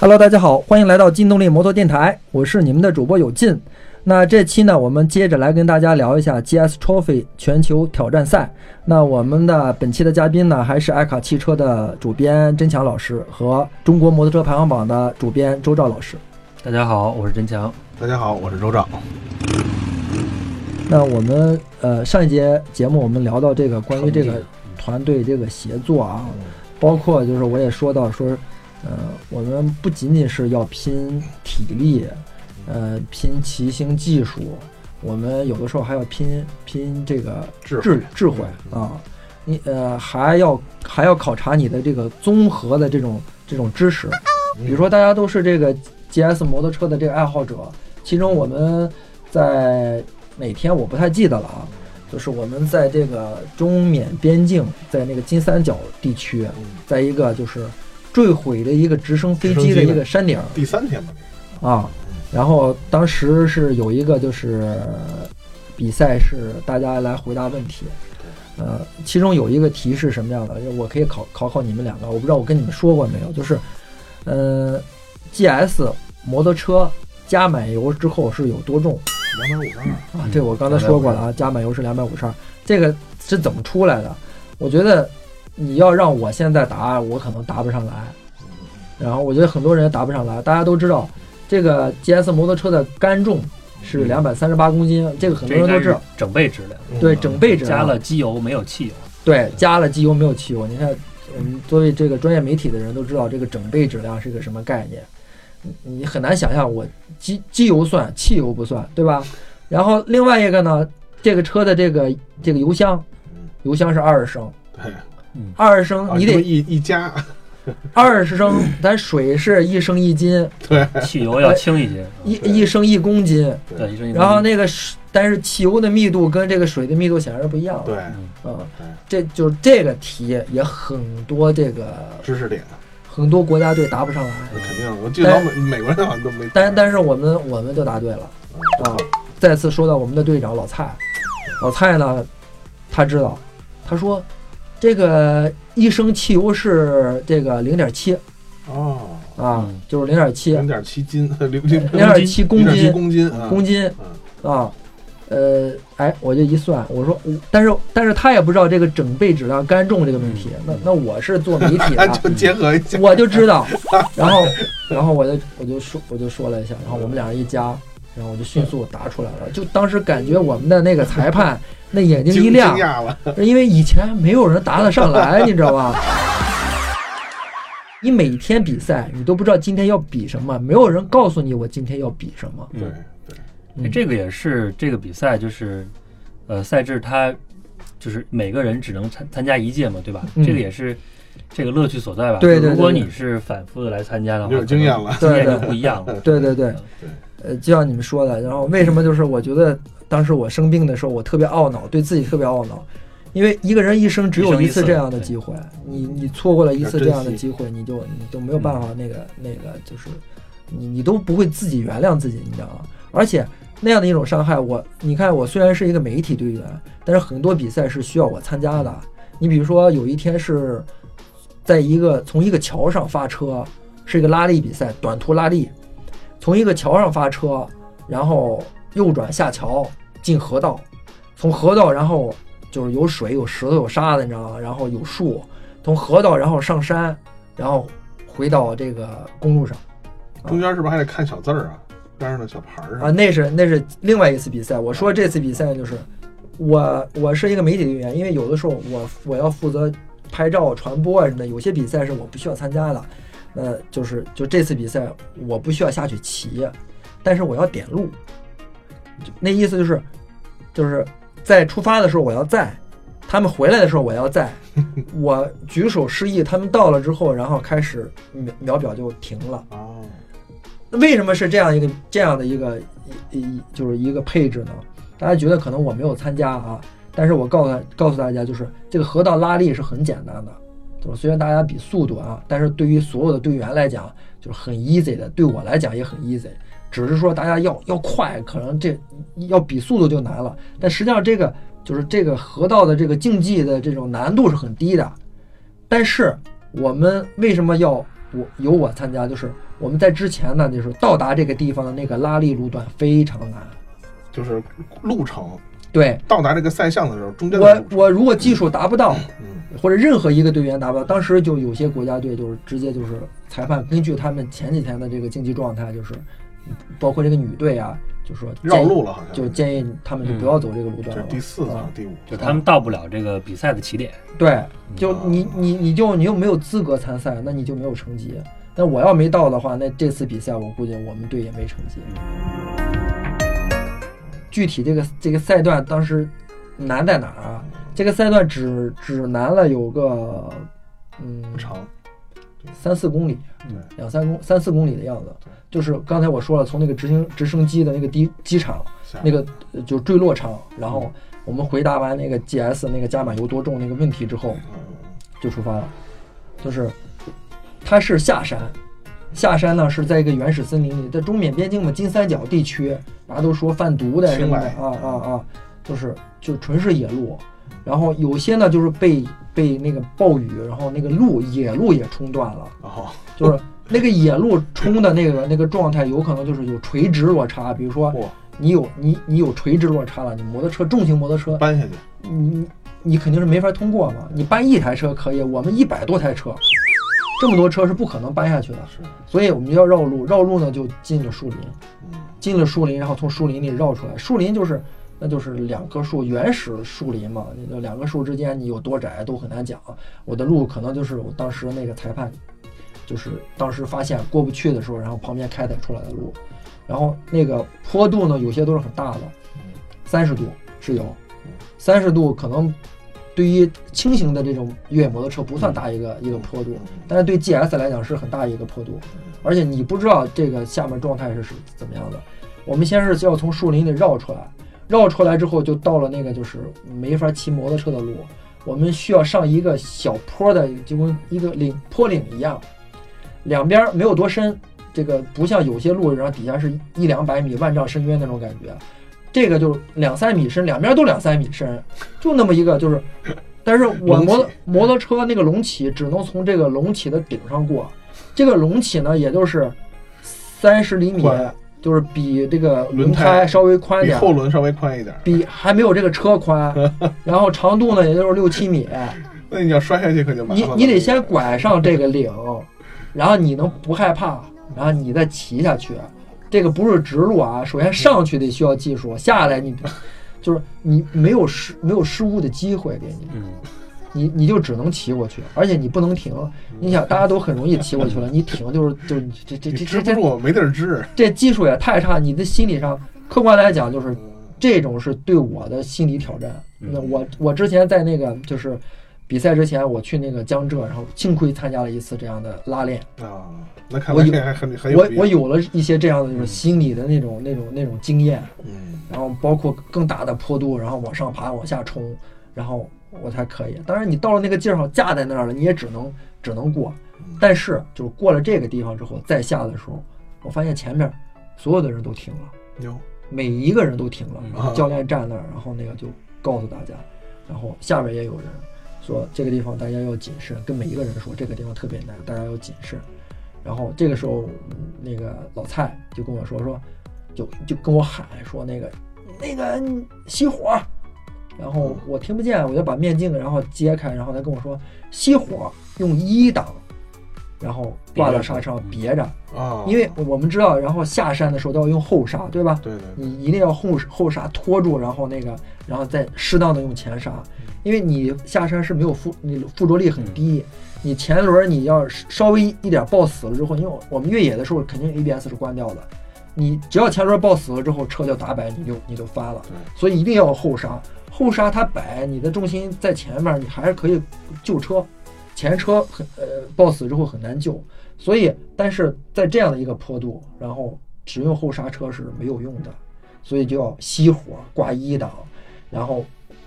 Hello，大家好，欢迎来到劲动力摩托电台，我是你们的主播有劲。那这期呢，我们接着来跟大家聊一下 GS Trophy 全球挑战赛。那我们的本期的嘉宾呢，还是爱卡汽车的主编甄强老师和中国摩托车排行榜的主编周兆老师。大家好，我是甄强。大家好，我是周兆。那我们呃上一节节目我们聊到这个关于这个团队这个协作啊，包括就是我也说到说，呃，我们不仅仅是要拼体力，呃，拼骑行技术，我们有的时候还要拼拼这个智智智慧啊，你呃还要还要考察你的这个综合的这种这种知识，比如说大家都是这个 GS 摩托车的这个爱好者，其中我们在哪天我不太记得了啊，就是我们在这个中缅边境，在那个金三角地区，在一个就是坠毁的一个直升飞机的一个山顶第三天吧，啊，然后当时是有一个就是比赛是大家来回答问题，呃，其中有一个题是什么样的？我可以考考考你们两个，我不知道我跟你们说过没有，就是，呃，GS 摩托车加满油之后是有多重？两百五十二。啊，这我刚才说过了啊，加满油是两百五十二，这个是怎么出来的？我觉得你要让我现在答，我可能答不上来。然后我觉得很多人答不上来。大家都知道，这个 GS 摩托车的干重是两百三十八公斤，这个很多人都知道。整备质量，对，整备质量加了机油没有汽油。对，加了机油没有汽油。你看，我们作为这个专业媒体的人都知道，这个整备质量是个什么概念。你你很难想象，我机机油算，汽油不算，对吧？然后另外一个呢，这个车的这个这个油箱，油箱是二十升，对，二十升你得啊一一加，二十升，咱水是一升一斤，对，汽油要轻一些，一一升一公斤。对。一升一公斤。然后那个水，但是汽油的密度跟这个水的密度显然是不一样的。对，嗯，这就是这个题也很多这个知识点，很多国家队答不上来，那肯定。我记得老美美国人好像都没。但但是我们我们就答对了。啊！再次说到我们的队长老蔡，老蔡呢，他知道，他说这个一升汽油是这个零点七哦，啊嗯，就是零点七零点七斤，零零零点七公零点七斤。公斤啊，公斤。嗯。啊。呃，哎，我就一算，我说，但是但是他也不知道这个整备质量干重这个问题。那那我是做媒体的，就结合一下，我就知道，然后，然后我就我就说我就说了一下，然后我们俩人一加，然后我就迅速答出来了，就当时感觉我们的那个裁判 那眼睛一亮因为以前没有人答得上来，你知道吧？你每天比赛，你都不知道今天要比什么，没有人告诉你我今天要比什么。对嗯，对，嗯这个也是这个比赛就是，呃，赛制它就是每个人只能参参加一届嘛，对吧？嗯这个也是这个乐趣所在吧。对对对对如果你是反复的来参加的话，有经验了经验就不一样了。对对对嗯，呃，就像你们说的，然后为什么就是我觉得当时我生病的时候，我特别懊恼，对自己特别懊恼，因为一个人一生只有一次这样的机会，你你错过了一次这样的机会，你就你就没有办法那个那个就是你你都不会自己原谅自己，你知道吗？而且那样的一种伤害，我你看我虽然是一个媒体队员，但是很多比赛是需要我参加的。你比如说有一天是在一个从一个桥上发车，是一个拉力比赛，短途拉力。从一个桥上发车，然后右转下桥进河道，从河道然后就是有水、有石头、有沙子，你知道吗？然后有树，从河道然后上山，然后回到这个公路上中间是不是还得看小字儿啊？边上的小牌儿啊，那是那是另外一次比赛。我说这次比赛就是我我是一个媒体队员，因为有的时候我我要负责拍照、传播啊什么的，有些比赛是我不需要参加的。呃，就是就这次比赛我不需要下去骑，但是我要点路。就那意思就是，就是在出发的时候我要在，他们回来的时候我要在，我举手示意，他们到了之后，然后开始秒秒表就停了。哦，那为什么是这样一个这样的一个一一就是一个配置呢？大家觉得可能我没有参加啊，但是我告诉告诉大家，就是这个河道拉力是很简单的，就是虽然大家比速度啊，但是对于所有的队员来讲就是很 easy 的，对我来讲也很 easy。只是说大家要要快，可能这要比速度就难了。但实际上这个就是这个河道的这个竞技的这种难度是很低的。但是我们为什么要我由我参加，就是我们在之前呢，就是到达这个地方的那个拉力路段非常难。就是路程对到达这个赛项的时候，中间我我如果技术达不到，嗯或者任何一个队员达不到，当时就有些国家队就是直接就是裁判根据他们前几天的这个竞技状态，就是包括这个女队啊，就说绕路了好像就建议他们就不要走这个路段了。第四啊第五就他们到不了这个比赛的起点。对，就啊你你你就你又没有资格参赛，那你就没有成绩。那我要没到的话，那这次比赛我估计我们队也没成绩。具体这个这个赛段当时难在哪儿啊？这个赛段只只难了有个嗯不长，三四公里，对两三公三四公里的样子。就是刚才我说了，从那个直升直升机的那个低机场那个呃就坠落场，然后我们回答完那个 GS 那个加满油多重那个问题之后，嗯就出发了。就是它是下山，下山呢是在一个原始森林里，在中缅边境嘛金三角地区，大家都说贩毒的什么的啊啊啊，就是就纯是野路。然后有些呢就是被被那个暴雨，然后那个路野路也冲断了。就是那个野路冲的那个那个状态，有可能就是有垂直落差，比如说你有你你有垂直落差了，你摩托车重型摩托车，搬下去，你你肯定是没法通过嘛。你搬一台车可以，我们一百多台车，这么多车是不可能搬下去的，是。所以我们要绕路，绕路呢就进了树林，嗯。进了树林，然后从树林里绕出来。树林就是那就是两棵树，原始树林嘛，那两棵树之间你有多窄都很难讲。我的路可能就是我当时那个裁判，就是当时发现过不去的时候，然后旁边开采出来的路。然后那个坡度呢，有些都是很大的，三十度是有，三十度可能对于轻型的这种越野摩托车不算大一个一个坡度，但是对 GS 来讲是很大一个坡度，而且你不知道这个下面状态是是怎么样的。我们先是要从树林里绕出来，绕出来之后就到了那个就是没法骑摩托车的路，我们需要上一个小坡的，就跟一个岭坡岭一样，两边没有多深，这个不像有些路，然后底下是一两百米万丈深渊那种感觉，这个就两三米深，两边都两三米深，就那么一个就是，但是我摩托摩托车那个隆起只能从这个隆起的顶上过，这个隆起呢也就是三十厘米，就是比这个轮轮胎胎稍微宽点儿，后轮稍微宽一点，比还没有这个车宽，然后长度呢也就是六七米，那你要摔下去可就麻烦了。你得先拐上这个岭，然后你能不害怕，然后你再骑下去。这个不是直路啊，首先上去得需要技术，下来你 就是你没有失没有失误的机会给你，嗯，你你就只能骑过去，而且你不能停。你想大家都很容易骑过去了，你停就是就是这这你这这这支不住，没地儿支。这技术也太差，你的心理上，客观来讲，就是这种是对我的心理挑战。那我我之前在那个就是比赛之前，我去那个江浙，然后幸亏参加了一次这样的拉练，啊，那看来还很很有我我有了一些这样的就是心理的那种那种那种经验，嗯然后包括更大的坡度，然后往上爬往下冲，然后我才可以。当然你到了那个劲儿上架在那儿了，你也只能只能过。但是就是过了这个地方之后，再下的时候，我发现前面所有的人都停了。有每一个人都停了，嗯然后教练站那儿，然后那个就告诉大家，然后下边也有人说这个地方大家要谨慎，跟每一个人说这个地方特别难，大家要谨慎。然后这个时候，嗯那个老蔡就跟我说说，就就跟我喊说那个那个熄火，然后我听不见，我就把面镜然后揭开，然后他跟我说熄火用一档，然后挂到刹车上别着，啊，因为我们知道，然后下山的时候都要用后刹，对吧？对对对你一定要后后刹拖住，然后那个，然后再适当的用前刹，因为你下山是没有附，你附着力很低，你前轮你要是稍微一点抱死了之后，因为我们越野的时候肯定 ABS 是关掉的，你只要前轮抱死了之后，车就打摆，你就你就翻了，对。所以一定要后刹，后刹它摆，你的重心在前面，你还是可以救车，前车很呃抱死之后很难救，所以但是在这样的一个坡度，然后只用后刹车是没有用的，所以就要熄火挂一档，然后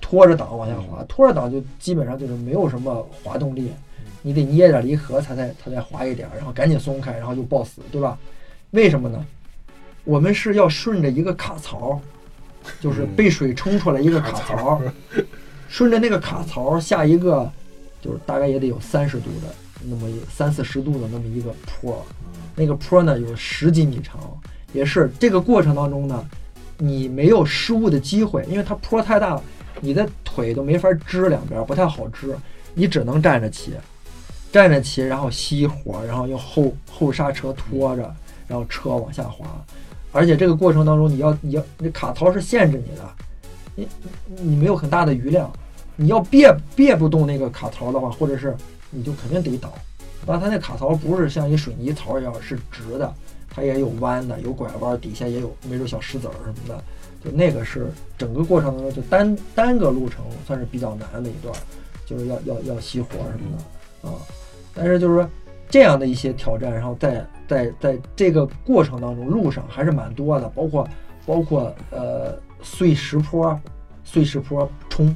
拖着档往下滑，拖着档就基本上就是没有什么滑动力，你得捏着离合它才它才再滑一点，然后赶紧松开，然后就抱死，对吧？为什么呢？我们是要顺着一个卡槽，就是被水冲出来一个卡槽，顺着那个卡槽下一个，就是大概也得有三十度的那么三四十度的那么一个坡，那个坡呢有十几米长，也是这个过程当中呢，你没有失误的机会，因为它坡太大了，你的腿都没法支两边，不太好支，你只能站着骑，站着骑，然后熄火，然后用后后刹车拖着，然后车往下滑，而且这个过程当中你要你要那卡槽是限制你的，你你没有很大的余量，你要别别不动那个卡槽的话，或者是你就肯定得倒。但它那卡槽不是像一水泥槽一样是直的，它也有弯的，有拐弯，底下也有没准小石子儿什么的。就那个是整个过程当中就单单个路程算是比较难的一段，就是要要要熄火什么的啊。但是就是说这样的一些挑战，然后在在在这个过程当中，路上还是蛮多的，包括包括呃碎石坡、碎石坡冲，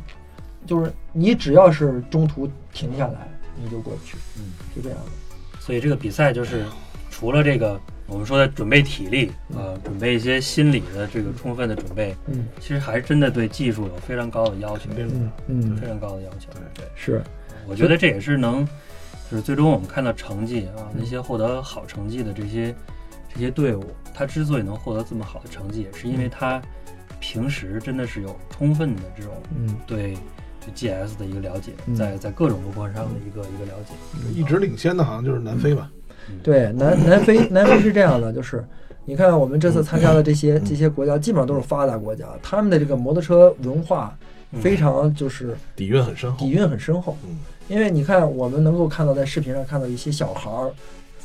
就是你只要是中途停下来。你就过不去，嗯，就这样的。所以这个比赛就是除了这个我们说的准备体力，呃，准备一些心理的这个充分的准备，嗯，其实还是真的对技术有非常高的要求，嗯嗯，非常高的要求。对对，是，我觉得这也是能，就是最终我们看到成绩啊，那些获得好成绩的这些这些队伍，他之所以能获得这么好的成绩，也是因为他平时真的是有充分的这种嗯。对。对 GS 的一个了解，在在各种路况上的一个一个了解，一直领先的好像就是南非吧？对，南南非 南非是这样的，就是你看我们这次参加的这些这些国家，基本上都是发达国家，他们的这个摩托车文化非常就是底蕴很深厚，底蕴很深厚。嗯，因为你看我们能够看到在视频上看到一些小孩儿，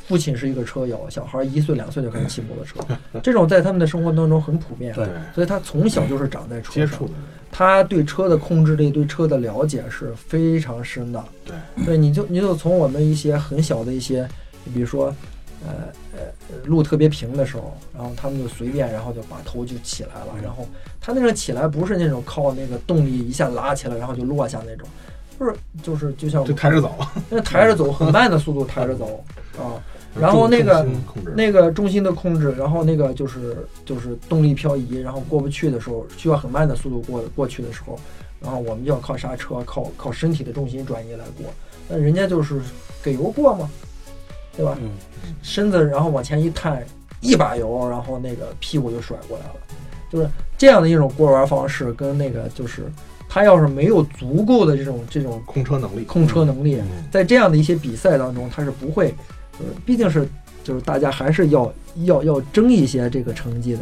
父亲是一个车友，小孩一岁两岁就开始骑摩托车，这种在他们的生活当中很普遍。对，所以他从小就是长在车上，接触。他对车的控制力、对车的了解是非常深的。对，对，你就你就从我们一些很小的一些，你比如说，呃呃，路特别平的时候，然后他们就随便，然后就把头就起来了。然后他那个起来不是那种靠那个动力一下拉起来，然后就落下那种，不是就是就像就抬着走，那抬着走，很慢的速度抬着走啊。然后那个那个重心的控制，然后那个就是就是动力漂移，然后过不去的时候，需要很慢的速度过过去的时候，然后我们就要靠刹车，靠靠身体的重心转移来过。那人家就是给油过嘛，对吧？嗯。身子然后往前一探，一把油，然后那个屁股就甩过来了。就是这样的一种过弯方式，跟那个就是他要是没有足够的这种这种控车能力，控车能力，在这样的一些比赛当中，他是不会。就是毕竟是，就是大家还是要要要争一些这个成绩的，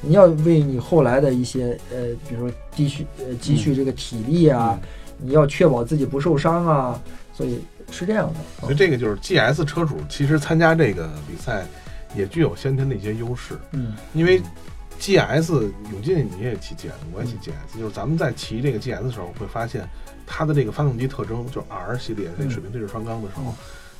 你要为你后来的一些呃，比如说积蓄呃积蓄这个体力啊，你要确保自己不受伤啊，所以是这样的。所以这个就是 G S 车主其实参加这个比赛也具有先天的一些优势，嗯，因为 G S 永进你也骑 G S，我也骑 G S，就是咱们在骑这个 G S 的时候会发现它的这个发动机特征，就是 R 系列这水平对置双缸的时候。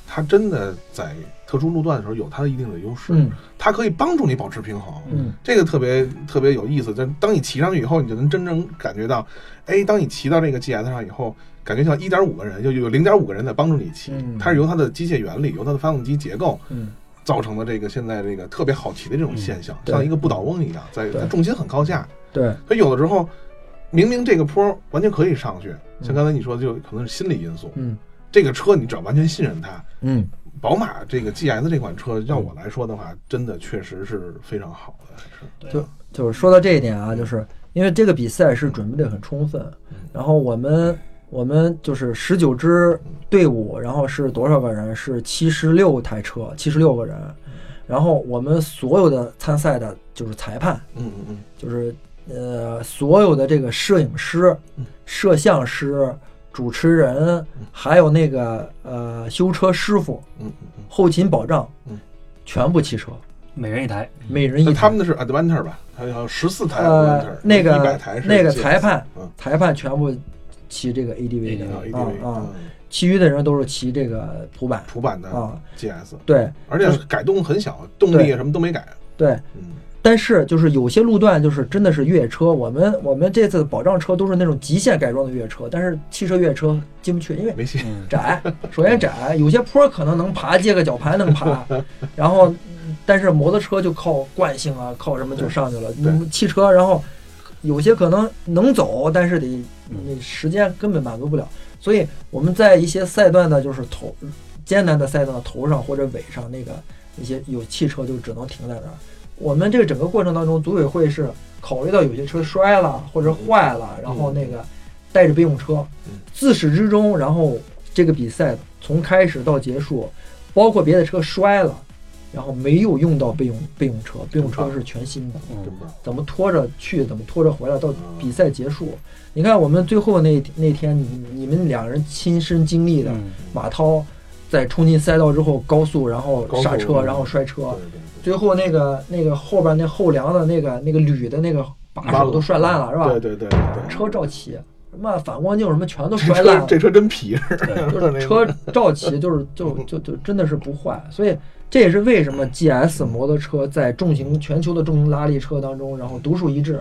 它真的在特殊路段的时候有它的一定的优势，嗯，它可以帮助你保持平衡，嗯，这个特别特别有意思。但当你骑上去以后，你就能真正感觉到，哎，当你骑到这个 GS 上以后，感觉像一点五个人，就有零点五个人在帮助你骑，它是由它的机械原理，由它的发动机结构，嗯，造成的这个现在这个特别好骑的这种现象，像一个不倒翁一样，在它重心很高下，对，所以有的时候明明这个坡完全可以上去，像刚才你说的，就可能是心理因素，嗯，这个车你只要完全信任它，嗯。宝马这个 GS 这款车，要我来说的话，真的确实是非常好的。是，就就是说到这一点啊，就是因为这个比赛是准备的很充分，然后我们我们就是十九支队伍，然后是多少个人？是七十六台车，七十六个人，然后我们所有的参赛的就是裁判，嗯嗯嗯，就是呃所有的这个摄影师、摄像师。主持人还有那个呃修车师傅，嗯后勤保障，嗯，全部汽车，每人一台，每人一台。他们的是 Adventure 吧？还有十四台 Adventure，那个那个裁判，嗯，裁判全部骑这个 ADV 的啊啊，其余的人都是骑这个普版普版的啊。GS，对，而且改动很小，动力什么都没改，对，嗯。但是就是有些路段就是真的是越野车，我们我们这次保障车都是那种极限改装的越野车，但是汽车越野车进不去，因为没戏，窄，首先窄，有些坡可能能爬，借个脚盘能爬，然后但是摩托车就靠惯性啊，靠什么就上去了。汽车然后有些可能能走，但是得那时间根本满足不了，所以我们在一些赛段的就是头艰难的赛道的头上或者尾上那个一些有汽车就只能停在那儿。我们这个整个过程当中，组委会是考虑到有些车摔了或者坏了，然后那个带着备用车，自始至终，然后这个比赛从开始到结束，包括别的车摔了。然后没有用到备用备用车，备用车是全新的，怎么拖着去，怎么拖着回来，到比赛结束。你看我们最后那那天，你你们两人亲身经历的，马涛在冲进赛道之后高速，然后刹车，然后摔车，最后那个那个后边那后梁的那个那个铝的那个把手都摔烂了，是吧？对对对对，车照骑。什么反光镜什么全都摔烂了，这车真皮，就是车照骑就是就 就就真的是不坏，所以。这也是为什么 GS 摩托车在重型全球的重型拉力车当中，然后独树一帜，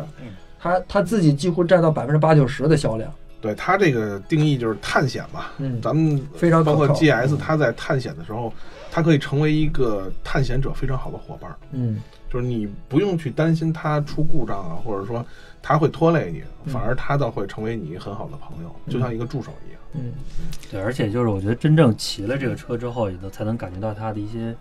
它它自己几乎占到百分之八九十的销量。对它这个定义就是探险嘛，嗯，咱们非常包括 GS，它在探险的时候，它可以成为一个探险者非常好的伙伴。嗯，就是你不用去担心它出故障啊，或者说它会拖累你，反而它倒会成为你很好的朋友，就像一个助手一样。嗯，对，而且就是我觉得真正骑了这个车之后，也都才能感觉到它的一些。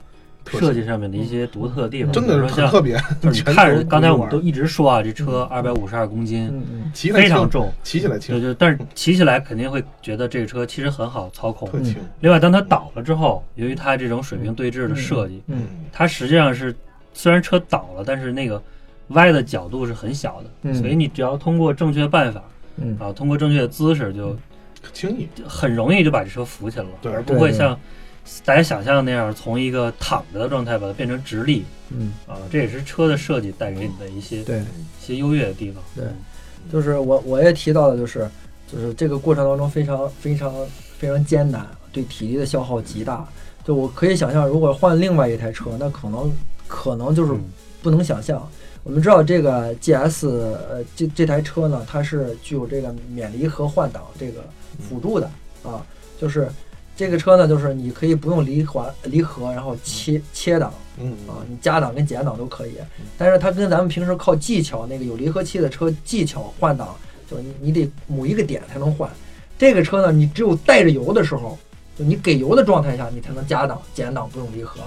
设计上面的一些独特的地方，真的是特别。就是你看，刚才我们都一直说啊，这车二百五十二公斤，非常重，骑起来轻。对对，但是骑起来肯定会觉得这个车其实很好操控。轻。另外，当它倒了之后，由于它这种水平对置的设计，嗯，它实际上是虽然车倒了，但是那个歪的角度是很小的，所以你只要通过正确办法，嗯啊，通过正确的姿势，就轻易，很容易就把这车扶起来了，对，而不会像。大家想象那样，从一个躺着的状态把它变成直立，嗯啊，这也是车的设计带给你的一些对一些优越的地方。对，就是我我也提到的，就是就是这个过程当中非常非常非常艰难，对体力的消耗极大。就我可以想象，如果换另外一台车，那可能可能就是不能想象。我们知道这个 GS 呃这这台车呢，它是具有这个免离合换挡这个辅助的啊，就是。这个车呢，就是你可以不用离环离合，然后切切档，嗯啊，你加档跟减档都可以。但是它跟咱们平时靠技巧那个有离合器的车技巧换挡，就你你得某一个点才能换。这个车呢，你只有带着油的时候，就你给油的状态下，你才能加档减档不用离合。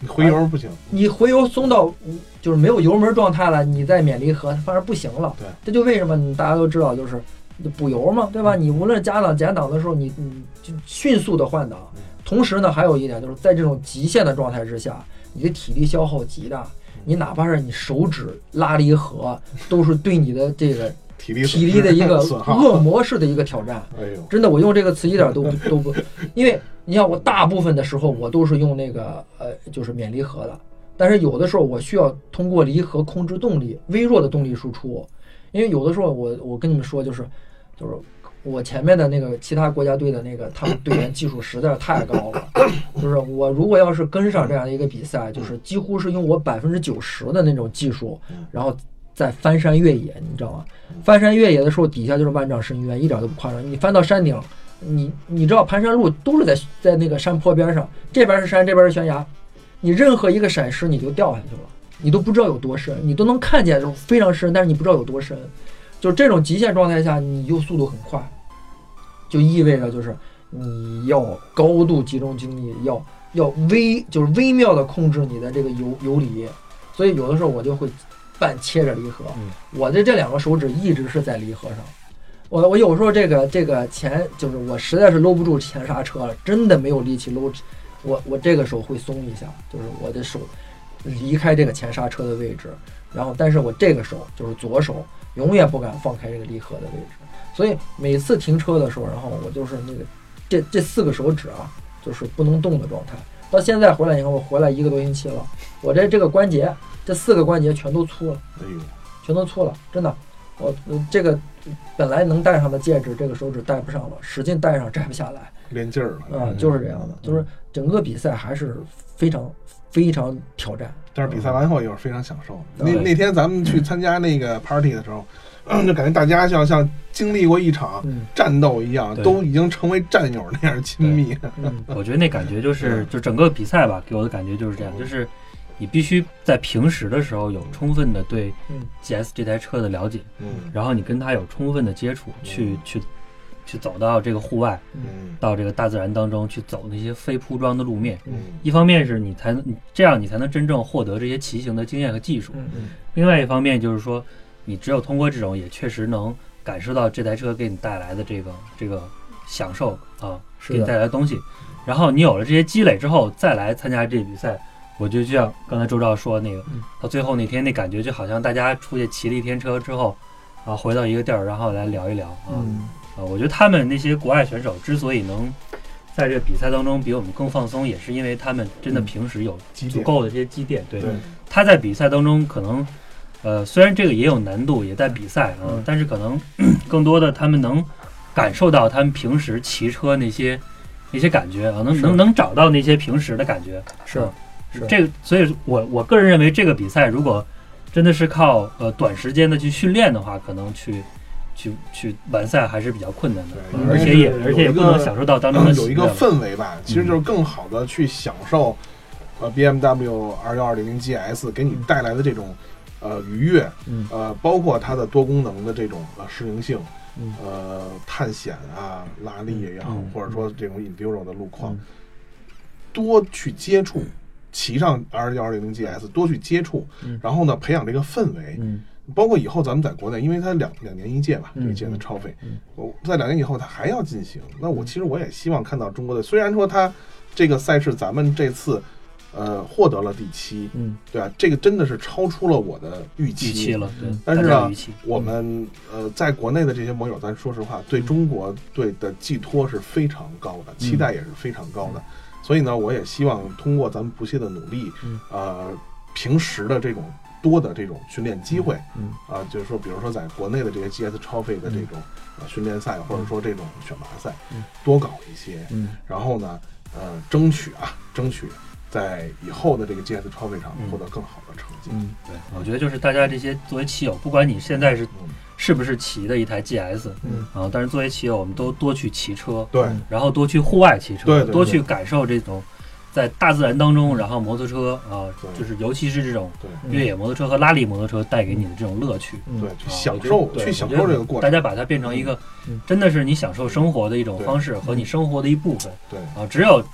你回油不行，你回油松到就是没有油门状态了，你再免离合，反而不行了。对，这就为什么大家都知道就是。补油嘛，对吧？你无论加档减档的时候，你你就迅速的换挡。同时呢，还有一点就是在这种极限的状态之下，你的体力消耗极大。你哪怕是你手指拉离合，都是对你的这个体力体力的一个恶魔式的一个挑战。哎呦，真的，我用这个词一点都都不，因为你像我大部分的时候我都是用那个呃，就是免离合的。但是有的时候我需要通过离合控制动力，微弱的动力输出。因为有的时候我我跟你们说就是。就是我前面的那个其他国家队的那个，他们队员技术实在是太高了。就是我如果要是跟上这样的一个比赛，就是几乎是用我百分之九十的那种技术，然后在翻山越野，你知道吗？翻山越野的时候，底下就是万丈深渊，一点都不夸张。你翻到山顶，你你知道盘山路都是在在那个山坡边上，这边是山，这边是悬崖，你任何一个闪失你就掉下去了，你都不知道有多深，你都能看见，就非常深，但是你不知道有多深。就这种极限状态下，你就速度很快，就意味着就是你要高度集中精力，要要微就是微妙的控制你的这个油油离，所以有的时候我就会半切着离合，我的这两个手指一直是在离合上。我我有时候这个这个前就是我实在是搂不住前刹车了，真的没有力气搂，我我这个手会松一下，就是我的手离开这个前刹车的位置，然后但是我这个手就是左手。永远不敢放开这个离合的位置，所以每次停车的时候，然后我就是那个这这四个手指啊，就是不能动的状态。到现在回来以后，我回来一个多星期了，我这这个关节，这四个关节全都粗了，哎呦，全都粗了，真的。我这个本来能戴上的戒指，这个手指戴不上了，使劲戴上摘不下来，练劲儿了啊，就是这样的，就是整个比赛还是非常非常挑战。但是比赛完后也是非常享受。那那天咱们去参加那个 party 的时候，就感觉大家像像经历过一场战斗一样，都已经成为战友那样亲密。我觉得那感觉就是，就整个比赛吧，给我的感觉就是这样，就是你必须在平时的时候有充分的对 GS 这台车的了解，嗯，然后你跟他有充分的接触，去去去走到这个户外，嗯到这个大自然当中去走那些非铺装的路面。嗯。一方面是你才能这样，你才能真正获得这些骑行的经验和技术；嗯嗯。另外一方面就是说，你只有通过这种，也确实能感受到这台车给你带来的这个这个享受啊，给你带来的东西。然后你有了这些积累之后，再来参加这比赛，我就像刚才周照说那个嗯，到最后那天那感觉就好像大家出去骑了一天车之后，啊，回到一个地儿，然后来聊一聊啊，嗯啊，我觉得他们那些国外选手之所以能在这个比赛当中比我们更放松，也是因为他们真的嗯平时有足够的这些积淀。对他在比赛当中可能，呃，虽然这个也有难度，也在比赛啊，嗯。但是可能 更多的他们能感受到他们平时骑车那些那些感觉啊，能能能找到那些平时的感觉。是啊是。这个，所以我我个人认为这个比赛如果真的是靠呃短时间的去训练的话，可能去去去完赛还是比较困难的，而且也而且也不能享受到当中的有一个氛围吧，其实就是更好的去享受，呃，BMW 二幺二零零 GS 给你带来的这种呃愉悦，嗯呃，包括它的多功能的这种呃适应性，嗯呃，探险啊、拉力也好，嗯或者说这种 enduro 的路况，嗯多去接触，骑上 R 幺二零零 GS，多去接触，嗯然后呢，培养这个氛围，嗯包括以后咱们在国内，因为它两两年一届嘛，嗯这一届的超费嗯，我在两年以后它还要进行。那我其实我也希望看到中国的，虽然说它这个赛事咱们这次呃获得了第七，嗯对啊？这个真的是超出了我的预期。预期了，对，但是呢我们呃，在国内的这些网友，咱说实话，对中国队的寄托是非常高的，期待也是非常高的。所以呢，我也希望通过咱们不懈的努力，嗯呃，平时的这种多的这种训练机会，嗯啊、就是说，比如说在国内的这些 GS 超费的这种呃训练赛，或者说这种选拔赛嗯，多搞一些。嗯然后呢，呃，争取啊，争取在以后的这个 GS 超位上嗯。获得更好的成绩。嗯。对，我觉得就是大家这些作为骑友，不管你现在是嗯，是不是骑的一台 GS 嗯。啊，但是作为骑友，我们都多去骑车，对，嗯然后多去户外骑车，对多去感受这种在大自然当中，然后摩托车啊，就是尤其是这种越野摩托车和拉力摩托车带给你的这种乐趣。嗯。对，去啊享受，去享受这个过程。大家把它变成一个嗯，真的是你享受生活的一种方式和你生活的一部分。对，啊。只有嗯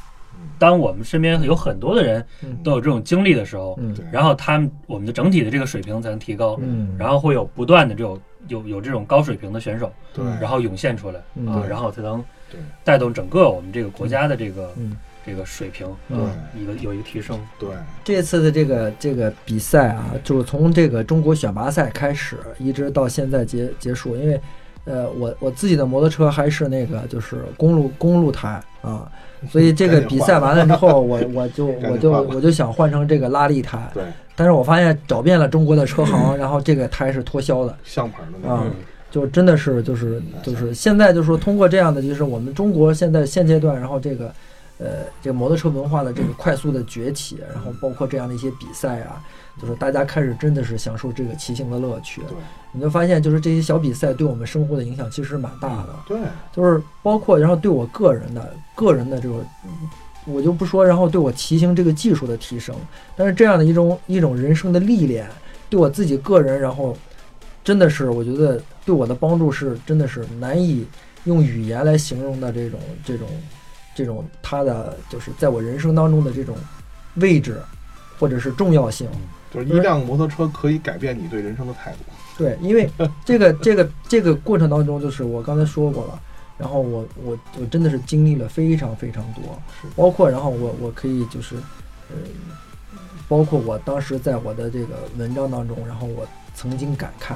当我们身边有很多的人嗯。都有这种经历的时候，嗯，然后他们我们的整体的这个水平才能提高，嗯，然后会有不断的这种有有这种高水平的选手，对，然后涌现出来嗯。啊，然后才能带动整个我们这个国家的这个嗯。这个水平嗯啊，一个有一个提升。对，这次的这个这个比赛啊，就是从这个中国选拔赛开始，一直到现在结结束。因为，呃，我我自己的摩托车还是那个就是公路公路胎啊，所以这个比赛完了之后，我我就我就我就想换成这个拉力胎，对，但是我发现找遍了中国的车行，然后这个胎是脱销的，相牌的啊，就真的是就是就是现在就是说通过这样的就是我们中国现在现阶段，然后这个呃这个摩托车文化的这个快速的崛起，然后包括这样的一些比赛啊，就是大家开始真的是享受这个骑行的乐趣。对你就发现就是这些小比赛对我们生活的影响其实是蛮大的，对，就是包括然后对我个人的个人的这个。我就不说，然后对我骑行这个技术的提升，但是这样的一种一种人生的历练，对我自己个人，然后真的是我觉得对我的帮助是真的是难以用语言来形容的这种这种这种它的就是在我人生当中的这种位置或者是重要性。就是一辆摩托车可以改变你对人生的态度。对，因为这个这个这个过程当中，就是我刚才说过了，然后我我我真的是经历了非常非常多，是包括然后我我可以就是，呃，包括我当时在我的这个文章当中，然后我曾经感慨，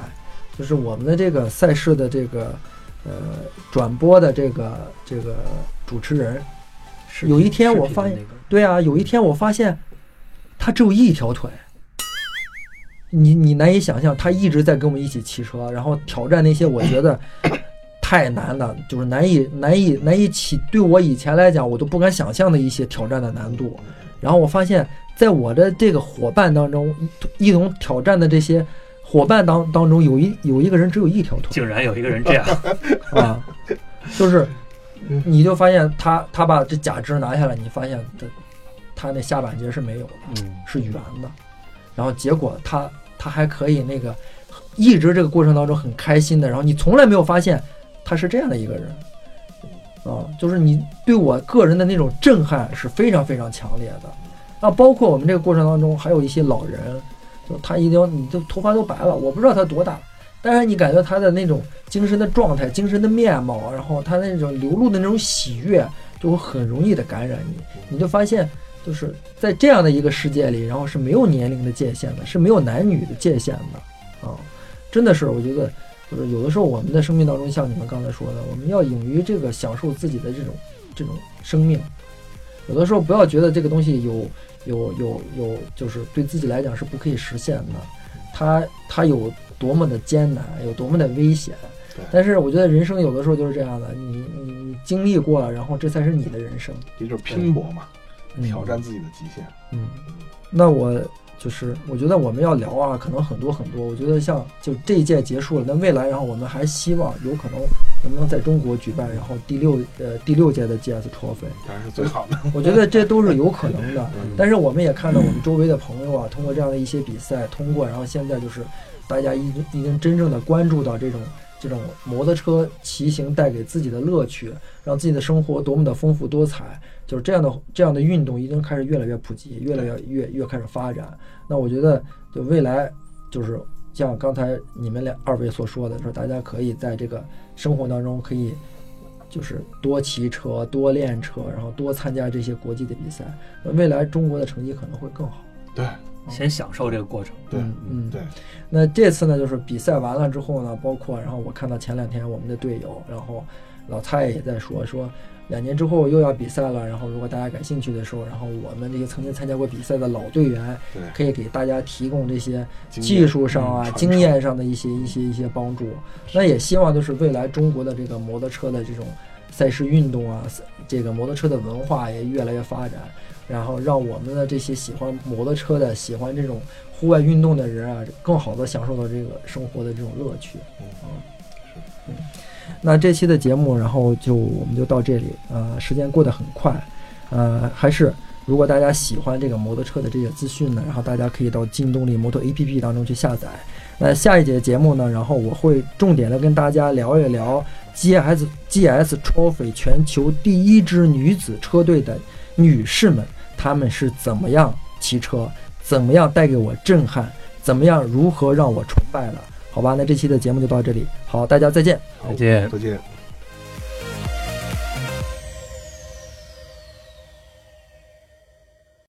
就是我们的这个赛事的这个呃转播的这个这个主持人，视频有一天我发现那个对啊，有一天我发现他只有一条腿。你你难以想象，他一直在跟我们一起骑车，然后挑战那些我觉得 太难的，就是难以难以难以起，对我以前来讲我都不敢想象的一些挑战的难度。然后我发现，在我的这个伙伴当中，一一同挑战的这些伙伴当当中，有一有一个人只有一条腿。竟然有一个人这样，啊，就是你就发现他他把这假肢拿下来，你发现他他那下半截是没有的，嗯，是圆的，然后结果他他还可以那个一直这个过程当中很开心的，然后你从来没有发现他是这样的一个人，啊，就是你对我个人的那种震撼是非常非常强烈的。啊，包括我们这个过程当中，还有一些老人，就他一定你的头发都白了，我不知道他多大，但是你感觉他的那种精神的状态、精神的面貌，然后他那种流露的那种喜悦，就会很容易的感染你。你就发现，就是在这样的一个世界里，然后是没有年龄的界限的，是没有男女的界限的啊！真的是，我觉得就是有的时候我们的生命当中，像你们刚才说的，我们要勇于这个享受自己的这种这种生命。有的时候不要觉得这个东西有。有有有，就是对自己来讲是不可以实现的，它它有多么的艰难，有多么的危险。但是我觉得人生有的时候就是这样的，你你你经历过了，然后这才是你的人生。也就是拼搏嘛，挑战自己的极限。嗯，那我。就是我觉得我们要聊啊，可能很多很多。我觉得像就这一届结束了，那未来，然后我们还希望有可能能不能在中国举办，然后第六呃第六届的 GS Trophy，当然是最好的。我觉得这都是有可能的。但是我们也看到我们周围的朋友啊，通过这样的一些比赛通过，然后现在就是大家已经已经真正的关注到这种。这种摩托车骑行带给自己的乐趣，让自己的生活多么的丰富多彩，就是这样的这样的运动已经开始越来越普及，越来越越越开始发展。那我觉得，就未来就是像刚才你们两二位所说的，说大家可以在这个生活当中可以就是多骑车、多练车，然后多参加这些国际的比赛，未来中国的成绩可能会更好。对。先享受这个过程，对，嗯，对。那这次呢，就是比赛完了之后呢，包括然后我看到前两天我们的队友，然后老蔡也在说，说两年之后又要比赛了，然后如果大家感兴趣的时候，然后我们这些曾经参加过比赛的老队员，对，可以给大家提供这些技术上啊、经验上的一些一些一些帮助。那也希望就是未来中国的这个摩托车的这种赛事运动啊，这个摩托车的文化也越来越发展。然后让我们的这些喜欢摩托车的、喜欢这种户外运动的人啊，更好的享受到这个生活的这种乐趣。嗯，是，嗯。那这期的节目，然后就我们就到这里。呃，时间过得很快。呃，还是如果大家喜欢这个摩托车的这些资讯呢，然后大家可以到劲动力摩托 APP 当中去下载。那下一节节目呢，然后我会重点的跟大家聊一聊 GS GS Trophy 全球第一支女子车队的女士们。她们是怎么样骑车，怎么样带给我震撼，怎么样如何让我崇拜的？好吧，那这期的节目就到这里，好，大家再见，再见，再见。